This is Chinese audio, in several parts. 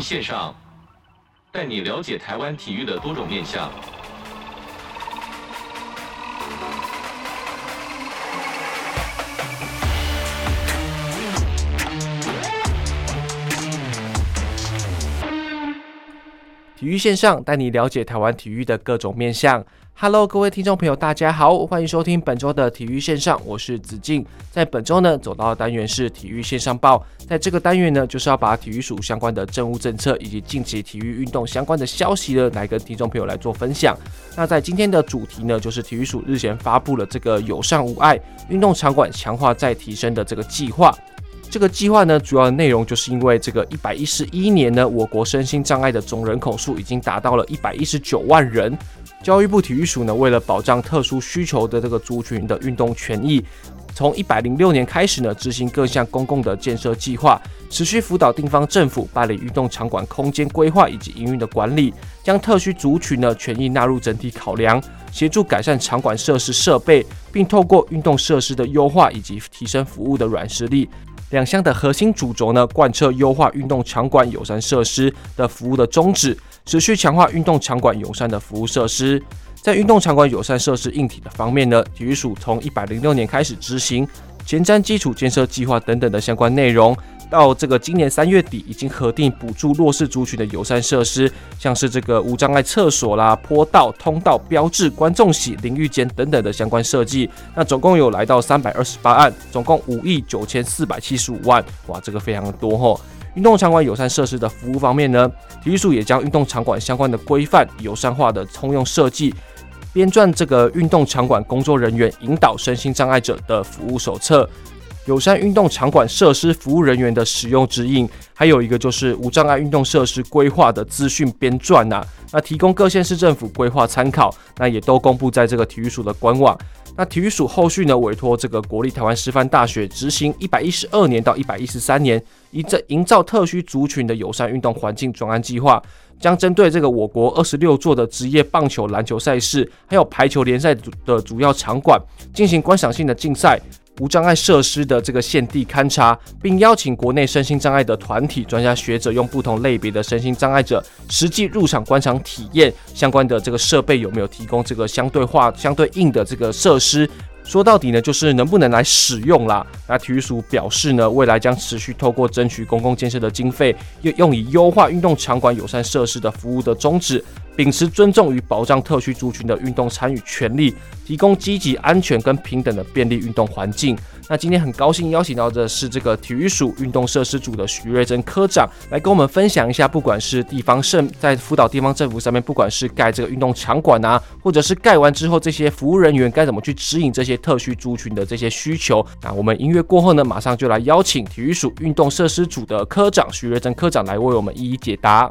线上，带你了解台湾体育的多种面向。体育线上带你了解台湾体育的各种面向。Hello，各位听众朋友，大家好，欢迎收听本周的体育线上，我是子敬。在本周呢，走到单元是体育线上报。在这个单元呢，就是要把体育署相关的政务政策以及近期体育运动相关的消息呢，来跟听众朋友来做分享。那在今天的主题呢，就是体育署日前发布了这个友善无碍运动场馆强化再提升的这个计划。这个计划呢，主要的内容就是因为这个一百一十一年呢，我国身心障碍的总人口数已经达到了一百一十九万人。教育部体育署呢，为了保障特殊需求的这个族群的运动权益，从一百零六年开始呢，执行各项公共的建设计划，持续辅导地方政府办理运动场馆空间规划以及营运的管理，将特需族群的权益纳入整体考量，协助改善场馆设施设备，并透过运动设施的优化以及提升服务的软实力。两项的核心主轴呢，贯彻优化运动场馆友善设施的服务的宗旨，持续强化运动场馆友善的服务设施。在运动场馆友善设施硬体的方面呢，体育署从一百零六年开始执行前瞻基础建设计划等等的相关内容。到这个今年三月底，已经核定补助弱势族群的友善设施，像是这个无障碍厕所啦、坡道、通道、标志、观众席、淋浴间等等的相关设计。那总共有来到三百二十八案，总共五亿九千四百七十五万，哇，这个非常的多吼。运动场馆友善设施的服务方面呢，体育署也将运动场馆相关的规范友善化的通用设计，编撰这个运动场馆工作人员引导身心障碍者的服务手册。友善运动场馆设施服务人员的使用指引，还有一个就是无障碍运动设施规划的资讯编撰呐，那提供各县市政府规划参考，那也都公布在这个体育署的官网。那体育署后续呢，委托这个国立台湾师范大学执行一百一十二年到一百一十三年，以这营造特需族群的友善运动环境专案计划，将针对这个我国二十六座的职业棒球、篮球赛事，还有排球联赛的主要场馆，进行观赏性的竞赛。无障碍设施的这个现地勘察，并邀请国内身心障碍的团体、专家学者，用不同类别的身心障碍者实际入场观赏体验相关的这个设备有没有提供这个相对化、相对应的这个设施。说到底呢，就是能不能来使用啦。那体育署表示呢，未来将持续透过争取公共建设的经费，用用以优化运动场馆友善设施的服务的宗旨。秉持尊重与保障特区族群的运动参与权利，提供积极、安全跟平等的便利运动环境。那今天很高兴邀请到的是这个体育署运动设施组的许瑞珍科长，来跟我们分享一下，不管是地方政在辅导地方政府上面，不管是盖这个运动场馆啊，或者是盖完之后这些服务人员该怎么去指引这些特需族群的这些需求。那我们音乐过后呢，马上就来邀请体育署运动设施组的科长许瑞珍科长来为我们一一解答。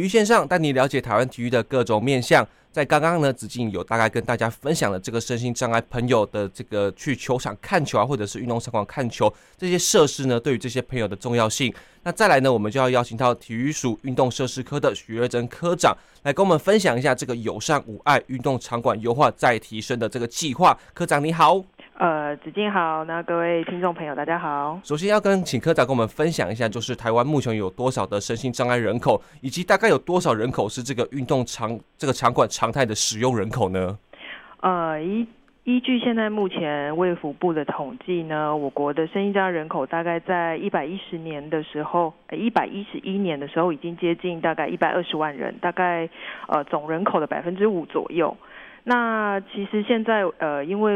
体育线上带你了解台湾体育的各种面向。在刚刚呢，子敬有大概跟大家分享了这个身心障碍朋友的这个去球场看球啊，或者是运动场馆看球这些设施呢，对于这些朋友的重要性。那再来呢，我们就要邀请到体育署运动设施科的许瑞珍科长来跟我们分享一下这个友善无碍运动场馆优化再提升的这个计划。科长你好。呃，子敬好，那各位听众朋友大家好。首先要跟请科长跟我们分享一下，就是台湾目前有多少的身心障碍人口，以及大概有多少人口是这个运动场这个场馆常态的使用人口呢？呃，依依据现在目前卫福部的统计呢，我国的身心障碍人口大概在一百一十年的时候，呃，一百一十一年的时候已经接近大概一百二十万人，大概呃总人口的百分之五左右。那其实现在呃因为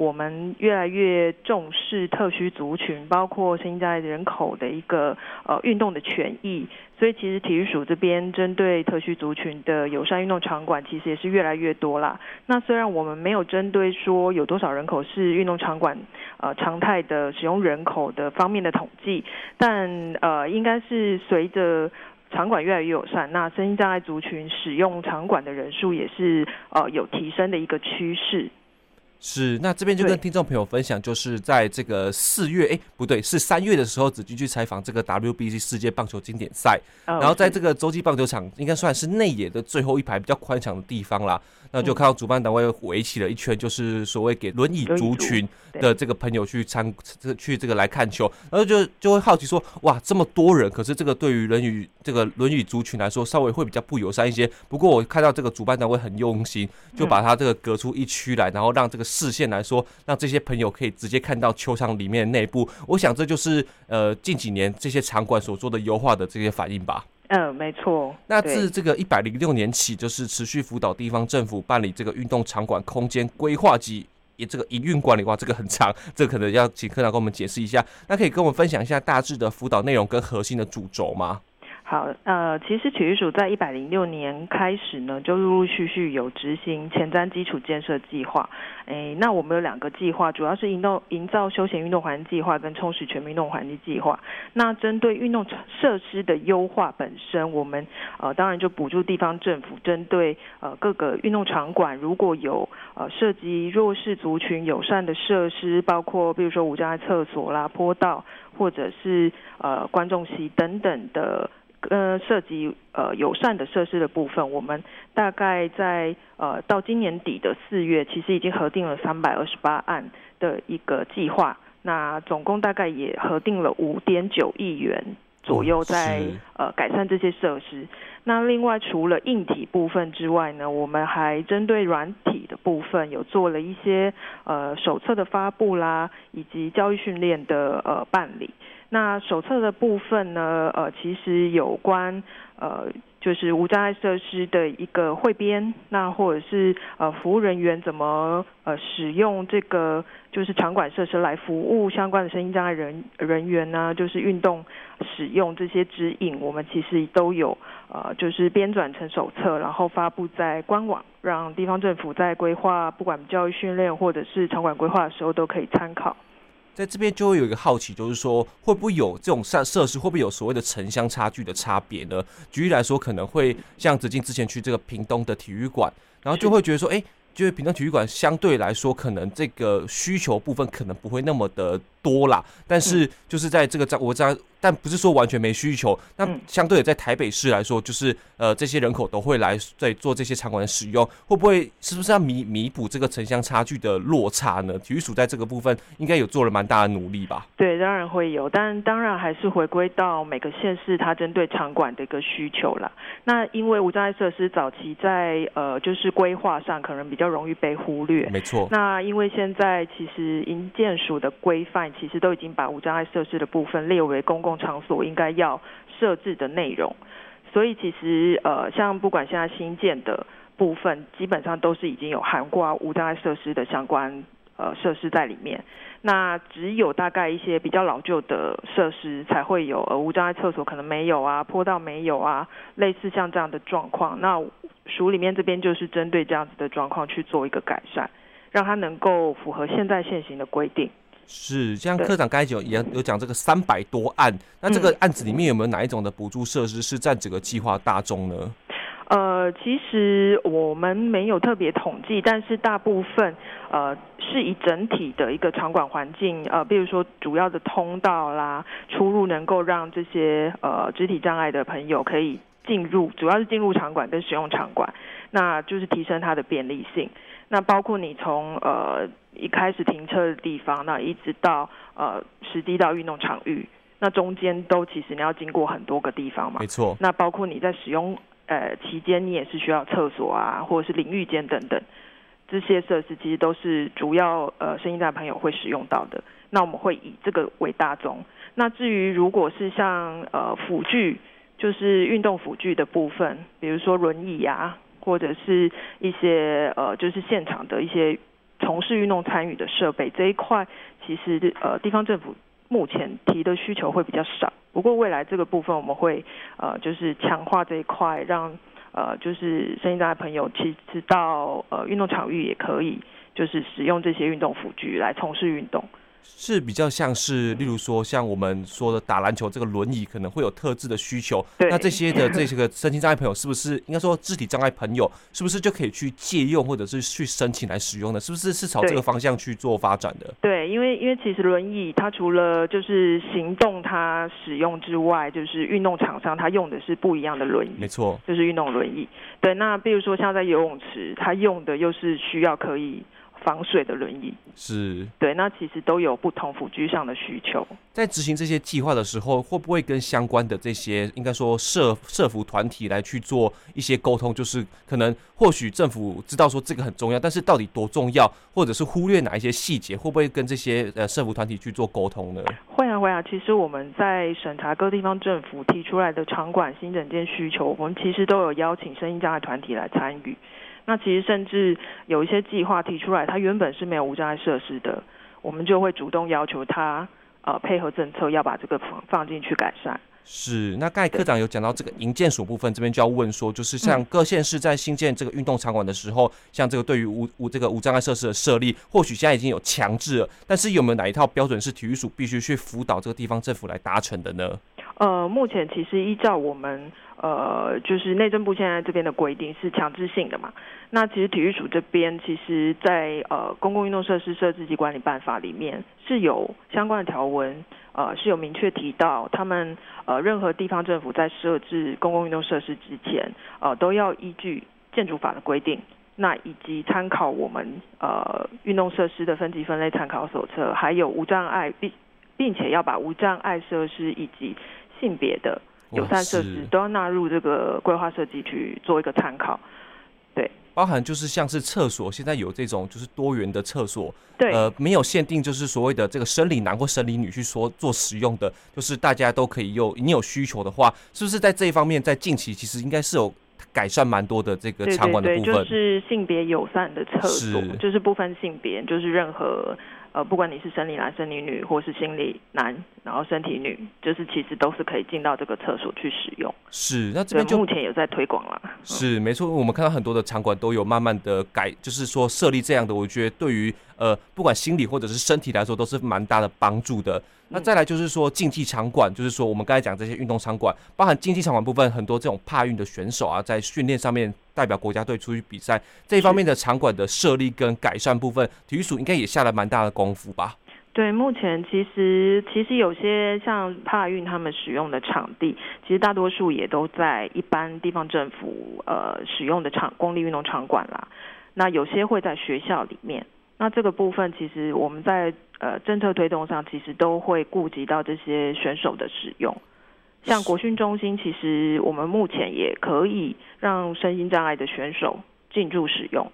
我们越来越重视特需族群，包括现在人口的一个呃运动的权益，所以其实体育署这边针对特需族群的友善运动场馆，其实也是越来越多啦。那虽然我们没有针对说有多少人口是运动场馆呃常态的使用人口的方面的统计，但呃应该是随着场馆越来越友善，那身心障碍族群使用场馆的人数也是呃有提升的一个趋势。是，那这边就跟听众朋友分享，就是在这个四月，哎、欸，不对，是三月的时候，子君去采访这个 WBC 世界棒球经典赛，然后在这个洲际棒球场，应该算是内野的最后一排比较宽敞的地方啦。那就看到主办单位围起了一圈，就是所谓给轮椅族群的这个朋友去参这去这个来看球，然后就就会好奇说，哇，这么多人，可是这个对于轮椅这个轮椅族群来说，稍微会比较不友善一些。不过我看到这个主办单位很用心，就把它这个隔出一区来，然后让这个视线来说，让这些朋友可以直接看到球场里面内部。我想这就是呃近几年这些场馆所做的优化的这些反应吧。嗯，没错。那自这个一百零六年起，就是持续辅导地方政府办理这个运动场馆空间规划及也这个营运管理。哇，这个很长，这个可能要请科长跟我们解释一下。那可以跟我们分享一下大致的辅导内容跟核心的主轴吗？好，呃，其实体育署在一百零六年开始呢，就陆陆续续有执行前瞻基础建设计划。诶，那我们有两个计划，主要是营动营造休闲运动环境计划跟充实全民运动环境计划。那针对运动设施的优化本身，我们呃当然就补助地方政府，针对呃各个运动场馆如果有呃涉及弱势族群友善的设施，包括比如说无障碍厕所啦、坡道，或者是呃观众席等等的。呃，涉及呃友善的设施的部分，我们大概在呃到今年底的四月，其实已经核定了三百二十八案的一个计划，那总共大概也核定了五点九亿元左右在呃改善这些设施。那另外除了硬体部分之外呢，我们还针对软体的部分有做了一些呃手册的发布啦，以及教育训练的呃办理。那手册的部分呢，呃，其实有关呃，就是无障碍设施的一个汇编，那或者是呃，服务人员怎么呃使用这个就是场馆设施来服务相关的身心障碍人人员呢？就是运动使用这些指引，我们其实都有呃，就是编转成手册，然后发布在官网，让地方政府在规划不管教育训练或者是场馆规划的时候都可以参考。在这边就会有一个好奇，就是说会不会有这种设设施，会不会有所谓的城乡差距的差别呢？举例来说，可能会像子敬之前去这个屏东的体育馆，然后就会觉得说，哎，就是屏东体育馆相对来说，可能这个需求部分可能不会那么的多啦。但是就是在这个在我在。但不是说完全没需求，那相对的在台北市来说，就是呃这些人口都会来在做这些场馆的使用，会不会是不是要弥弥补这个城乡差距的落差呢？体育署在这个部分应该有做了蛮大的努力吧？对，当然会有，但当然还是回归到每个县市它针对场馆的一个需求啦。那因为无障碍设施早期在呃就是规划上可能比较容易被忽略，没错。那因为现在其实营建署的规范其实都已经把无障碍设施的部分列为公共场所应该要设置的内容，所以其实呃，像不管现在新建的部分，基本上都是已经有涵盖无障碍设施的相关呃设施在里面。那只有大概一些比较老旧的设施才会有呃无障碍厕所可能没有啊，坡道没有啊，类似像这样的状况。那署里面这边就是针对这样子的状况去做一个改善，让它能够符合现在现行的规定。是，像科长刚才有也有讲这个三百多案，那这个案子里面有没有哪一种的补助设施是占整个计划大宗呢？呃，其实我们没有特别统计，但是大部分呃是以整体的一个场馆环境，呃，比如说主要的通道啦、出入，能够让这些呃肢体障碍的朋友可以进入，主要是进入场馆跟使用场馆，那就是提升它的便利性。那包括你从呃一开始停车的地方，那一直到呃实地到运动场域，那中间都其实你要经过很多个地方嘛。没错。那包括你在使用呃期间，你也是需要厕所啊，或者是淋浴间等等这些设施，其实都是主要呃身心障碍朋友会使用到的。那我们会以这个为大宗。那至于如果是像呃辅具，就是运动辅具的部分，比如说轮椅啊。或者是一些呃，就是现场的一些从事运动参与的设备这一块，其实呃地方政府目前提的需求会比较少。不过未来这个部分我们会呃就是强化这一块，让呃就是身心障碍朋友其实到呃运动场域也可以就是使用这些运动辅具来从事运动。是比较像是，例如说像我们说的打篮球这个轮椅可能会有特质的需求，那 这些的这些个身心障碍朋友是不是应该说肢体障碍朋友是不是就可以去借用或者是去申请来使用呢？是不是是朝这个方向去做发展的？对，因为因为其实轮椅它除了就是行动它使用之外，就是运动场上它用的是不一样的轮椅，没错，就是运动轮椅。对，那比如说像在游泳池，它用的又是需要可以。防水的轮椅是对，那其实都有不同辅具上的需求。在执行这些计划的时候，会不会跟相关的这些应该说社社服团体来去做一些沟通？就是可能或许政府知道说这个很重要，但是到底多重要，或者是忽略哪一些细节，会不会跟这些呃社服团体去做沟通呢？会啊会啊，其实我们在审查各地方政府提出来的场馆新整建需求，我们其实都有邀请声音障碍团体来参与。那其实甚至有一些计划提出来，它原本是没有无障碍设施的，我们就会主动要求他呃配合政策，要把这个放放进去改善。是，那刚才科长有讲到这个营建署部分，这边就要问说，就是像各县市在新建这个运动场馆的时候，嗯、像这个对于无无这个无障碍设施的设立，或许现在已经有强制了，但是有没有哪一套标准是体育署必须去辅导这个地方政府来达成的呢？呃，目前其实依照我们呃，就是内政部现在这边的规定是强制性的嘛。那其实体育署这边，其实在呃公共运动设施设置及管理办法里面是有相关的条文，呃是有明确提到，他们呃任何地方政府在设置公共运动设施之前，呃都要依据建筑法的规定，那以及参考我们呃运动设施的分级分类参考手册，还有无障碍并并且要把无障碍设施以及性别的友善设施都要纳入这个规划设计去做一个参考，对，包含就是像是厕所，现在有这种就是多元的厕所，对，呃，没有限定，就是所谓的这个生理男或生理女去说做使用的，就是大家都可以用。你有需求的话，是不是在这一方面，在近期其实应该是有改善蛮多的这个场馆的部分？对对对，就是性别友善的厕所，就是不分性别，就是任何。呃，不管你是生理男、生理女，或是心理男，然后身体女，就是其实都是可以进到这个厕所去使用。是，那这边就目前有在推广了。是，没错，我们看到很多的场馆都有慢慢的改，就是说设立这样的，我觉得对于呃不管心理或者是身体来说都是蛮大的帮助的。那再来就是说竞技场馆，就是说我们刚才讲这些运动场馆，包含竞技场馆部分，很多这种帕运的选手啊，在训练上面代表国家队出去比赛这一方面的场馆的设立跟改善部分，体育署应该也下了蛮大的功夫吧？对，目前其实其实有些像帕运他们使用的场地，其实大多数也都在一般地方政府呃使用的场公立运动场馆啦。那有些会在学校里面。那这个部分其实我们在呃政策推动上，其实都会顾及到这些选手的使用。像国训中心，其实我们目前也可以让身心障碍的选手进驻使用。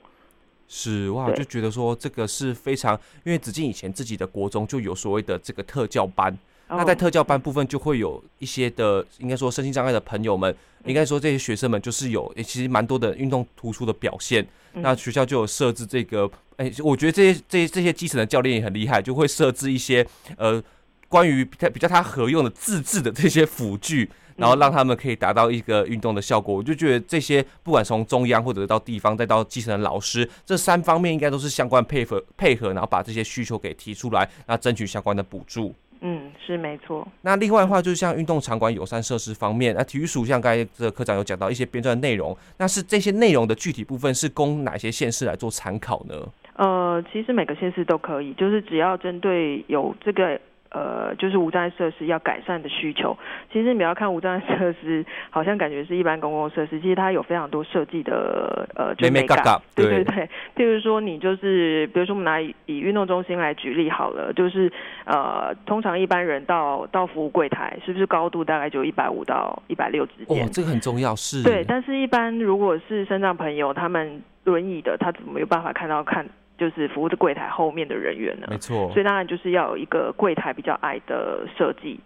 是哇，就觉得说这个是非常，因为子靖以前自己的国中就有所谓的这个特教班。那在特教班部分就会有一些的，应该说身心障碍的朋友们，应该说这些学生们就是有，其实蛮多的运动突出的表现。那学校就有设置这个，哎，我觉得这些这些这些基层的教练也很厉害，就会设置一些呃关于比较比较他合用的自制的这些辅具，然后让他们可以达到一个运动的效果。我就觉得这些不管从中央或者到地方再到基层的老师，这三方面应该都是相关配合配合，然后把这些需求给提出来，那争取相关的补助。嗯，是没错。那另外的话，就是像运动场馆友善设施方面，那体育署像刚才这个科长有讲到一些编撰内容，那是这些内容的具体部分是供哪些县市来做参考呢？呃，其实每个县市都可以，就是只要针对有这个。呃，就是无障碍设施要改善的需求。其实你不要看无障碍设施，好像感觉是一般公共设施，其实它有非常多设计的呃，就美感。对对对，譬如说你就是，比如说我们拿以运动中心来举例好了，就是呃，通常一般人到到服务柜台，是不是高度大概就一百五到一百六之间？哦，这个很重要，是。对，但是一般如果是身障朋友，他们轮椅的，他怎么有办法看到看？就是服务的柜台后面的人员呢？没错，所以当然就是要有一个柜台比较矮的设计。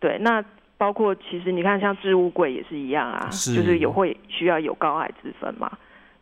对，那包括其实你看，像置物柜也是一样啊，是就是有会需要有高矮之分嘛。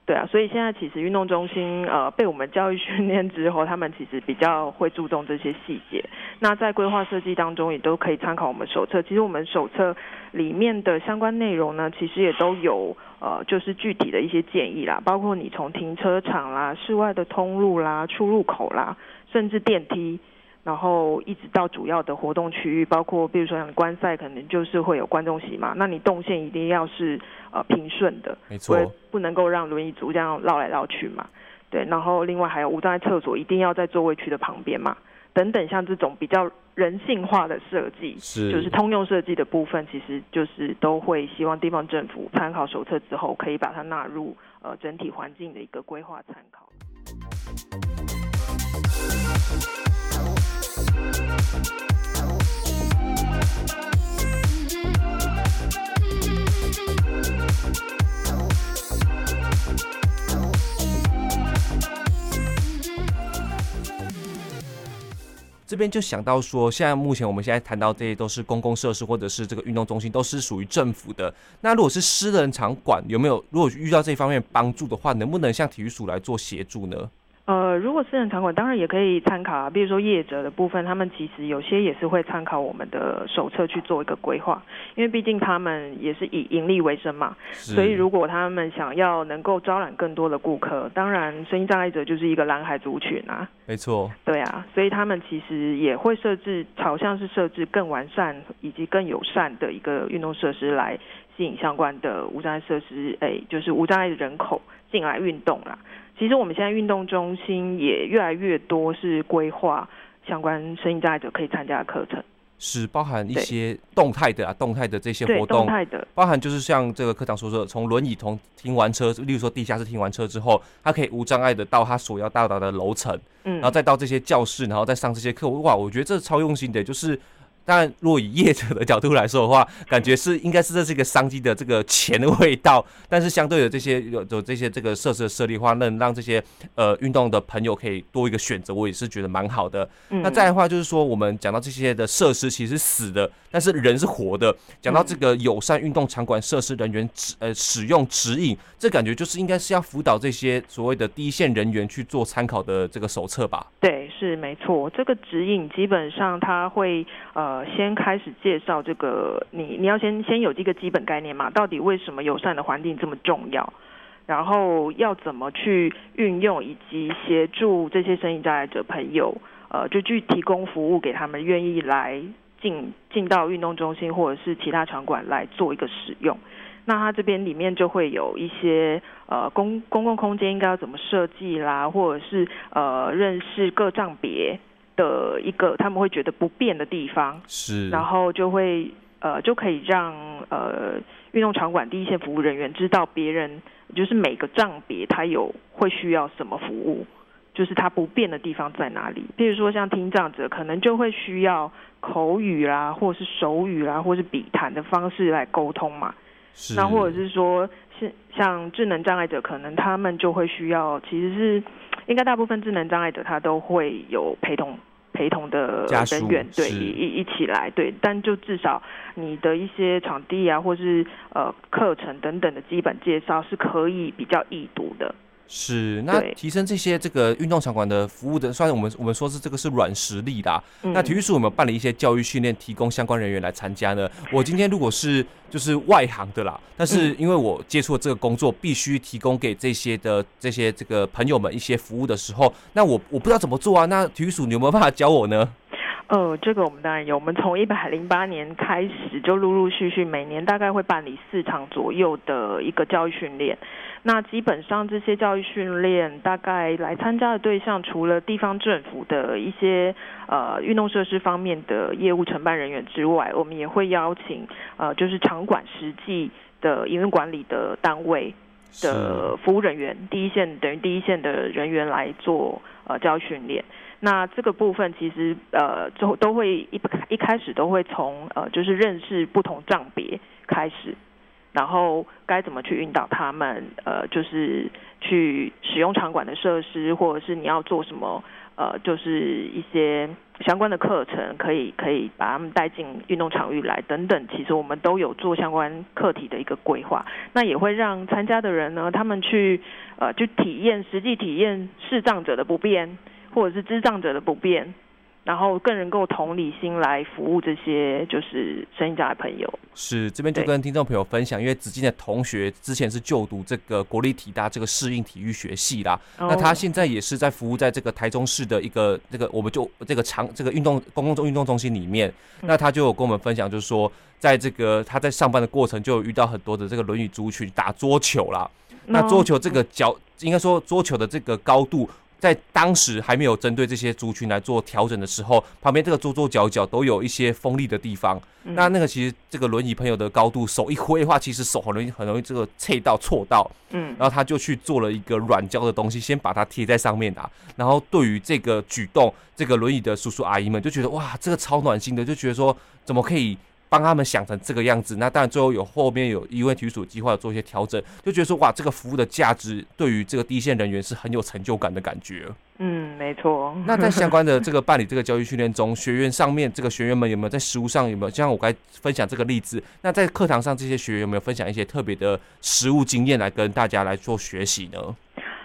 对啊，所以现在其实运动中心呃被我们教育训练之后，他们其实比较会注重这些细节。那在规划设计当中，也都可以参考我们手册。其实我们手册里面的相关内容呢，其实也都有呃，就是具体的一些建议啦，包括你从停车场啦、室外的通路啦、出入口啦，甚至电梯，然后一直到主要的活动区域，包括比如说像观赛，可能就是会有观众席嘛，那你动线一定要是呃平顺的，没错，不能够让轮椅族这样绕来绕去嘛。对，然后另外还有无障碍厕所一定要在座位区的旁边嘛，等等，像这种比较人性化的设计，是就是通用设计的部分，其实就是都会希望地方政府参考手册之后，可以把它纳入呃整体环境的一个规划参考。这边就想到说，现在目前我们现在谈到这些都是公共设施或者是这个运动中心，都是属于政府的。那如果是私人场馆，有没有如果遇到这方面帮助的话，能不能向体育署来做协助呢？呃，如果私人场馆当然也可以参考啊，比如说业者的部分，他们其实有些也是会参考我们的手册去做一个规划，因为毕竟他们也是以盈利为生嘛，所以如果他们想要能够招揽更多的顾客，当然身心障碍者就是一个蓝海族群啊，没错，对啊，所以他们其实也会设置，好像是设置更完善以及更友善的一个运动设施来吸引相关的无障碍设施，哎，就是无障碍的人口进来运动啦。其实我们现在运动中心也越来越多是规划相关身心障碍者可以参加的课程，是包含一些动态的啊，动态的这些活动，动态的，包含就是像这个课长说说，从轮椅从停完车，例如说地下室停完车之后，他可以无障碍的到他所要到达的楼层，嗯，然后再到这些教室，然后再上这些课，哇，我觉得这超用心的，就是。但若以业者的角度来说的话，感觉是应该是这是一个商机的这个钱的味道，但是相对的这些有有这些这个设施的设立的话，能让这些呃运动的朋友可以多一个选择，我也是觉得蛮好的。嗯、那再的话就是说，我们讲到这些的设施其实是死的，但是人是活的。讲到这个友善运动场馆设施人员指呃使用指引，这感觉就是应该是要辅导这些所谓的第一线人员去做参考的这个手册吧？对，是没错。这个指引基本上它会呃。呃，先开始介绍这个，你你要先先有这个基本概念嘛，到底为什么友善的环境这么重要？然后要怎么去运用，以及协助这些生意障碍者朋友，呃，就去提供服务给他们，愿意来进进到运动中心或者是其他场馆来做一个使用。那它这边里面就会有一些呃公公共空间应该要怎么设计啦，或者是呃认识各障别。的一个他们会觉得不便的地方是，然后就会呃就可以让呃运动场馆第一线服务人员知道别人就是每个账别他有会需要什么服务，就是他不便的地方在哪里。譬如说像听障者可能就会需要口语啦，或是手语啦，或是笔谈的方式来沟通嘛。是，那或者是说是像智能障碍者，可能他们就会需要其实是。应该大部分智能障碍者他都会有陪同陪同的人员，对，一一一起来，对，但就至少你的一些场地啊，或是呃课程等等的基本介绍是可以比较易读的。是，那提升这些这个运动场馆的服务的，虽然我们我们说是这个是软实力的，嗯，那体育署有没有办理一些教育训练，提供相关人员来参加呢？我今天如果是就是外行的啦，但是因为我接触了这个工作，必须提供给这些的这些这个朋友们一些服务的时候，那我我不知道怎么做啊。那体育署你有没有办法教我呢？呃，这个我们当然有，我们从一百零八年开始就陆陆续续每年大概会办理四场左右的一个教育训练。那基本上这些教育训练，大概来参加的对象，除了地方政府的一些呃运动设施方面的业务承办人员之外，我们也会邀请呃就是场馆实际的营运管理的单位的服务人员，第一线等于第一线的人员来做呃教育训练。那这个部分其实呃就都会一一开始都会从呃就是认识不同账别开始。然后该怎么去引导他们？呃，就是去使用场馆的设施，或者是你要做什么？呃，就是一些相关的课程，可以可以把他们带进运动场域来等等。其实我们都有做相关课题的一个规划。那也会让参加的人呢，他们去呃，去体验实际体验视障者的不便，或者是智障者的不便。然后更能够同理心来服务这些就是身心障碍朋友。是，这边就跟听众朋友分享，因为子靖的同学之前是就读这个国立体大这个适应体育学系啦，哦、那他现在也是在服务在这个台中市的一个这个我们就这个长这个运动公共中运动中心里面，嗯、那他就有跟我们分享，就是说在这个他在上班的过程就有遇到很多的这个轮椅族群打桌球啦，哦、那桌球这个脚应该说桌球的这个高度。在当时还没有针对这些族群来做调整的时候，旁边这个桌桌角角都有一些锋利的地方。嗯、那那个其实这个轮椅朋友的高度，手一挥的话，其实手很容易很容易这个切到错到。嗯，然后他就去做了一个软胶的东西，先把它贴在上面啊。然后对于这个举动，这个轮椅的叔叔阿姨们就觉得哇，这个超暖心的，就觉得说怎么可以。帮他们想成这个样子，那当然最后有后面有医卫体育署计划做一些调整，就觉得说哇，这个服务的价值对于这个第一线人员是很有成就感的感觉。嗯，没错。那在相关的这个办理这个教育训练中，学员上面这个学员们有没有在实务上有没有像我刚才分享这个例子？那在课堂上这些学员有没有分享一些特别的实务经验来跟大家来做学习呢？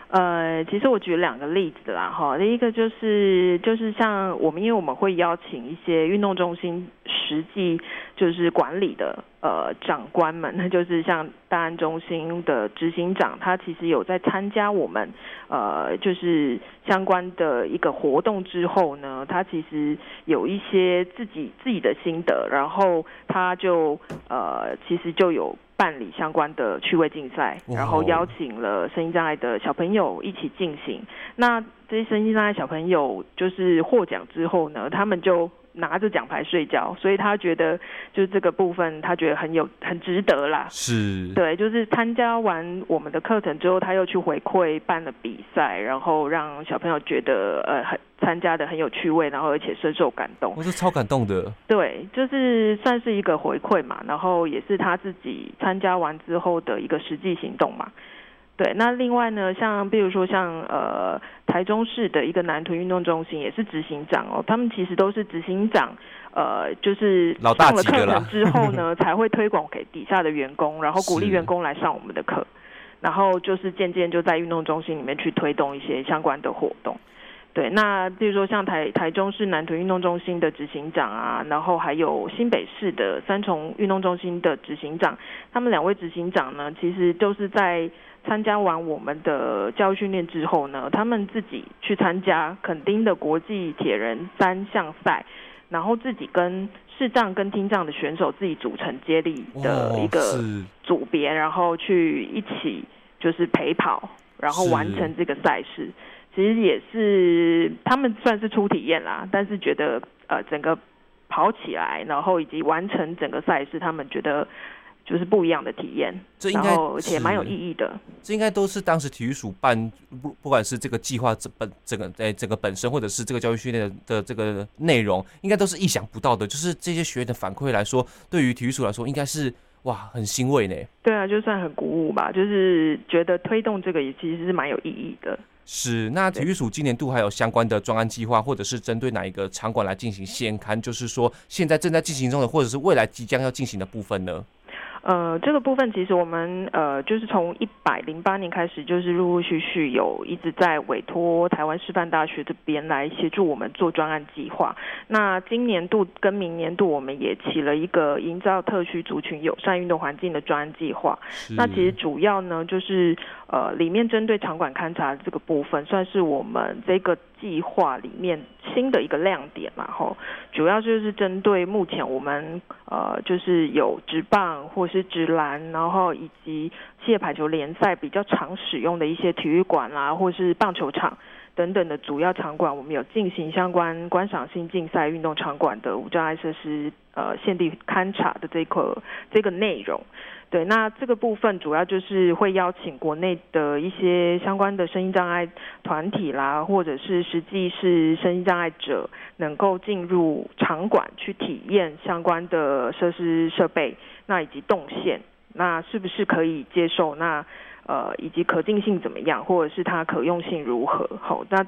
呃，其实我举两个例子啦，哈，第一个就是就是像我们，因为我们会邀请一些运动中心实际就是管理的呃长官们，那就是像大安中心的执行长，他其实有在参加我们呃就是相关的一个活动之后呢，他其实有一些自己自己的心得，然后他就呃其实就有。办理相关的趣味竞赛，然后邀请了身心障碍的小朋友一起进行。那这些身心障碍小朋友就是获奖之后呢，他们就拿着奖牌睡觉，所以他觉得就是这个部分，他觉得很有很值得啦。是，对，就是参加完我们的课程之后，他又去回馈办了比赛，然后让小朋友觉得呃很。参加的很有趣味，然后而且深受感动，我是超感动的。对，就是算是一个回馈嘛，然后也是他自己参加完之后的一个实际行动嘛。对，那另外呢，像比如说像呃台中市的一个南屯运动中心也是执行长哦，他们其实都是执行长，呃，就是上了课程之后呢，才会推广给底下的员工，然后鼓励员工来上我们的课，然后就是渐渐就在运动中心里面去推动一些相关的活动。对，那比如说像台台中市南屯运动中心的执行长啊，然后还有新北市的三重运动中心的执行长，他们两位执行长呢，其实就是在参加完我们的教育训练之后呢，他们自己去参加垦丁的国际铁人三项赛，然后自己跟视障跟听障的选手自己组成接力的一个组别，然后去一起就是陪跑，然后完成这个赛事。其实也是他们算是初体验啦，但是觉得呃整个跑起来，然后以及完成整个赛事，他们觉得就是不一样的体验，这应该而且蛮有意义的。这应该都是当时体育署办不不管是这个计划这本这个在这个本身，或者是这个教育训练的的这个内容，应该都是意想不到的。就是这些学员的反馈来说，对于体育署来说，应该是哇很欣慰呢。对啊，就算很鼓舞吧，就是觉得推动这个也其实是蛮有意义的。是，那体育署今年度还有相关的专案计划，或者是针对哪一个场馆来进行先刊？就是说，现在正在进行中的，或者是未来即将要进行的部分呢？呃，这个部分其实我们呃，就是从一百零八年开始，就是陆陆续续有一直在委托台湾师范大学这边来协助我们做专案计划。那今年度跟明年度，我们也起了一个营造特区族群友善运动环境的专案计划。那其实主要呢，就是呃，里面针对场馆勘察这个部分，算是我们这个。计划里面新的一个亮点嘛，吼，主要就是针对目前我们呃，就是有职棒或是职篮，然后以及企业排球联赛比较常使用的一些体育馆啦，或是棒球场等等的主要场馆，我们有进行相关观赏性竞赛运动场馆的无障碍设施呃，现地勘察的这个这个内容。对，那这个部分主要就是会邀请国内的一些相关的声音障碍团体啦，或者是实际是声音障碍者，能够进入场馆去体验相关的设施设备，那以及动线，那是不是可以接受？那呃，以及可定性怎么样，或者是它可用性如何？好，那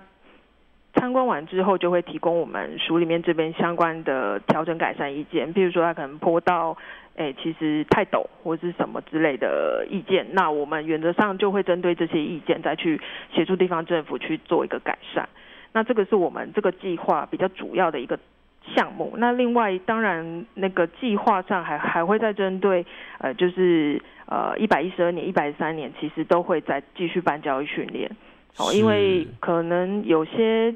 参观完之后就会提供我们署里面这边相关的调整改善意见，比如说它可能坡道。哎，其实太陡或是什么之类的意见，那我们原则上就会针对这些意见再去协助地方政府去做一个改善。那这个是我们这个计划比较主要的一个项目。那另外，当然那个计划上还还会再针对呃，就是呃一百一十二年、一百一十三年，其实都会再继续办教育训练。哦，因为可能有些。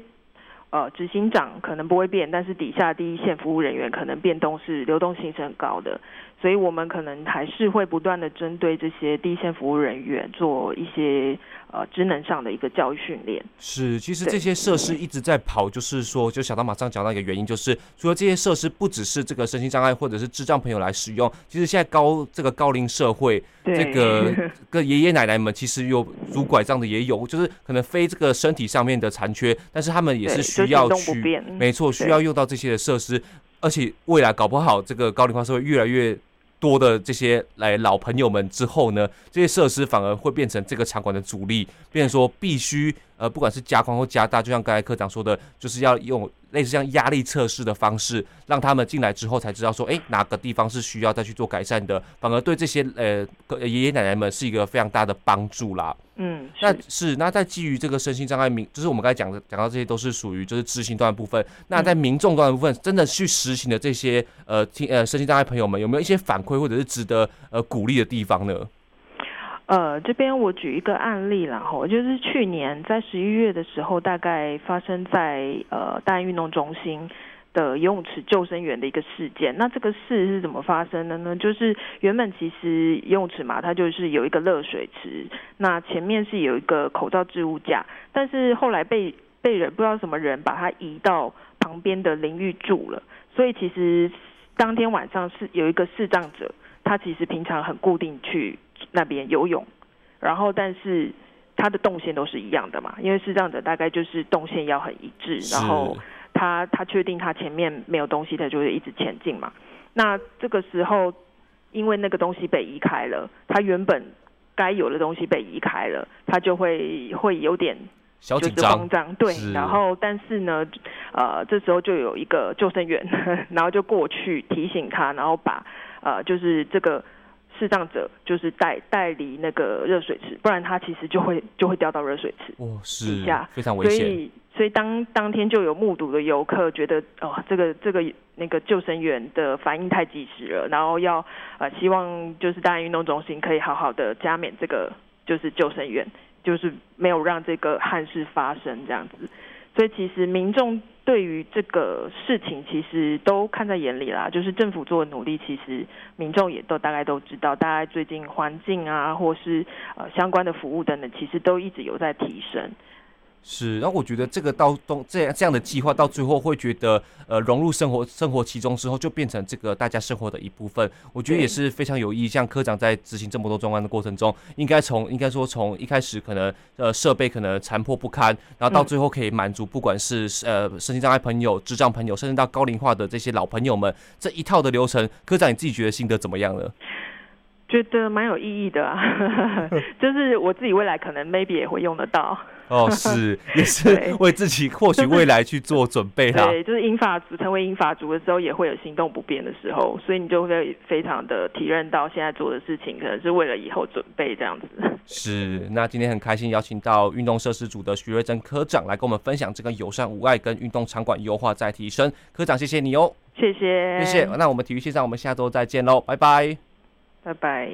呃，执行长可能不会变，但是底下第一线服务人员可能变动是流动性是很高的，所以我们可能还是会不断的针对这些第一线服务人员做一些。呃，职能上的一个教育训练是，其实这些设施一直在跑，就是说，就小刀马上讲到一个原因，就是除了这些设施不只是这个身心障碍或者是智障朋友来使用，其实现在高这个高龄社会，这个 跟爷爷奶奶们其实有拄拐杖的也有，就是可能非这个身体上面的残缺，但是他们也是需要去，没错，需要用到这些的设施，而且未来搞不好这个高龄化社会越来越。多的这些来老朋友们之后呢，这些设施反而会变成这个场馆的主力，变成说必须呃，不管是加宽或加大，就像刚才科长说的，就是要用。类似像压力测试的方式，让他们进来之后才知道说，哎，哪个地方是需要再去做改善的，反而对这些呃爷爷奶奶们是一个非常大的帮助啦。嗯，那是那在基于这个身心障碍民，就是我们刚才讲的讲到这些都是属于就是执行端的部分。那在民众端的部分，真的去实行的这些呃听呃身心障碍朋友们，有没有一些反馈或者是值得呃鼓励的地方呢？呃，这边我举一个案例啦，哈，就是去年在十一月的时候，大概发生在呃大安运动中心的游泳池救生员的一个事件。那这个事是怎么发生的呢？就是原本其实游泳池嘛，它就是有一个热水池，那前面是有一个口罩置物架，但是后来被被人不知道什么人把它移到旁边的淋浴住了，所以其实当天晚上是有一个视障者，他其实平常很固定去。那边游泳，然后但是他的动线都是一样的嘛，因为视障者大概就是动线要很一致，然后他他确定他前面没有东西，他就会一直前进嘛。那这个时候，因为那个东西被移开了，他原本该有的东西被移开了，他就会会有点就是慌张，对。然后但是呢，呃，这时候就有一个救生员，然后就过去提醒他，然后把呃就是这个。视障者就是带带离那个热水池，不然他其实就会就会掉到热水池哦，是非常危险。所以所以当当天就有目睹的游客觉得哦，这个这个那个救生员的反应太及时了，然后要呃希望就是大安运动中心可以好好的加冕这个就是救生员，就是没有让这个憾事发生这样子。所以其实民众对于这个事情其实都看在眼里啦，就是政府做的努力，其实民众也都大概都知道，大概最近环境啊，或是呃相关的服务等等，其实都一直有在提升。是，然后我觉得这个到东这样这样的计划到最后会觉得，呃，融入生活生活其中之后，就变成这个大家生活的一部分。我觉得也是非常有意义。像科长在执行这么多专案的过程中，应该从应该说从一开始可能呃设备可能残破不堪，然后到最后可以满足不管是呃身心障碍朋友、智障朋友，甚至到高龄化的这些老朋友们这一套的流程，科长你自己觉得心得怎么样呢？觉得蛮有意义的啊，就是我自己未来可能 maybe 也会用得到。哦，是，也是为自己或许未来去做准备啦。对，就是英法族成为英法族的时候，也会有行动不便的时候，所以你就会非常的体认到现在做的事情可能是为了以后准备这样子。是，那今天很开心邀请到运动设施组的徐瑞珍科长来跟我们分享这个友善无碍跟运动场馆优化再提升。科长，谢谢你哦。谢谢，谢谢。那我们体育线上，我们下周再见喽，拜拜。拜拜。